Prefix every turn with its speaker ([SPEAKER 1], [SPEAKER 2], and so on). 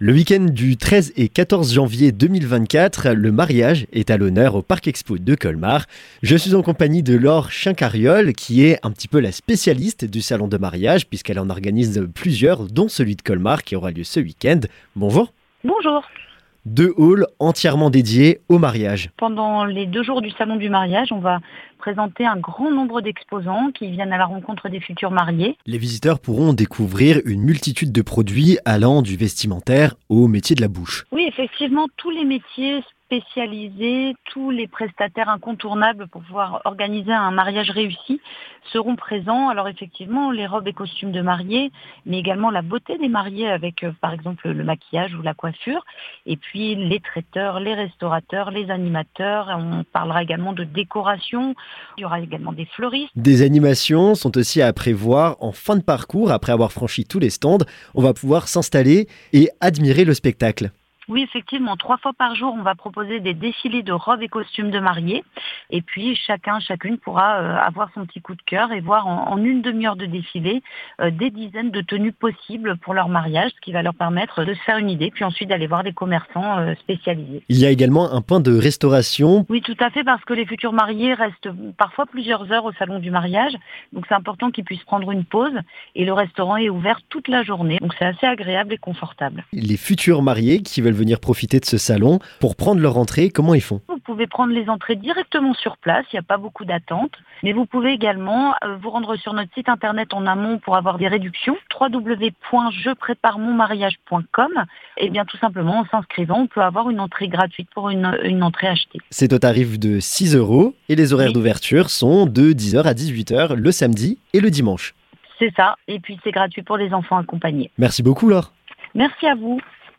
[SPEAKER 1] Le week-end du 13 et 14 janvier 2024, le mariage est à l'honneur au Parc Expo de Colmar. Je suis en compagnie de Laure Chincariol, qui est un petit peu la spécialiste du salon de mariage, puisqu'elle en organise plusieurs, dont celui de Colmar qui aura lieu ce week-end. Bonjour.
[SPEAKER 2] Bonjour.
[SPEAKER 1] Deux halls entièrement dédiés au mariage.
[SPEAKER 2] Pendant les deux jours du salon du mariage, on va présenter un grand nombre d'exposants qui viennent à la rencontre des futurs mariés.
[SPEAKER 1] Les visiteurs pourront découvrir une multitude de produits allant du vestimentaire au métier de la bouche.
[SPEAKER 2] Oui, effectivement, tous les métiers spécialisés, tous les prestataires incontournables pour pouvoir organiser un mariage réussi seront présents. Alors effectivement, les robes et costumes de mariés, mais également la beauté des mariés avec euh, par exemple le maquillage ou la coiffure, et puis les traiteurs, les restaurateurs, les animateurs. On parlera également de décoration. Il y aura également des fleuristes.
[SPEAKER 1] Des animations sont aussi à prévoir en fin de parcours. Après avoir franchi tous les stands, on va pouvoir s'installer et admirer le spectacle.
[SPEAKER 2] Oui, effectivement, trois fois par jour, on va proposer des défilés de robes et costumes de mariés. Et puis, chacun, chacune pourra euh, avoir son petit coup de cœur et voir en, une demi-heure de défilé euh, des dizaines de tenues possibles pour leur mariage, ce qui va leur permettre de se faire une idée, puis ensuite d'aller voir des commerçants euh, spécialisés.
[SPEAKER 1] Il y a également un point de restauration.
[SPEAKER 2] Oui, tout à fait, parce que les futurs mariés restent parfois plusieurs heures au salon du mariage. Donc, c'est important qu'ils puissent prendre une pause. Et le restaurant est ouvert toute la journée. Donc, c'est assez agréable et confortable.
[SPEAKER 1] Les futurs mariés qui veulent venir profiter de ce salon. Pour prendre leur entrée, comment ils font?
[SPEAKER 2] Vous pouvez prendre les entrées directement sur place, il n'y a pas beaucoup d'attente. Mais vous pouvez également euh, vous rendre sur notre site internet en amont pour avoir des réductions, www.jepréparemonmariage.com. Et bien tout simplement, en s'inscrivant, on peut avoir une entrée gratuite pour une, entrée achetée.
[SPEAKER 1] C'est au tarif de 6 euros et les horaires d'ouverture sont de 10h à 18h le samedi et le dimanche.
[SPEAKER 2] C'est ça, et puis c'est gratuit pour les enfants accompagnés.
[SPEAKER 1] Merci beaucoup Laure.
[SPEAKER 2] Merci à vous.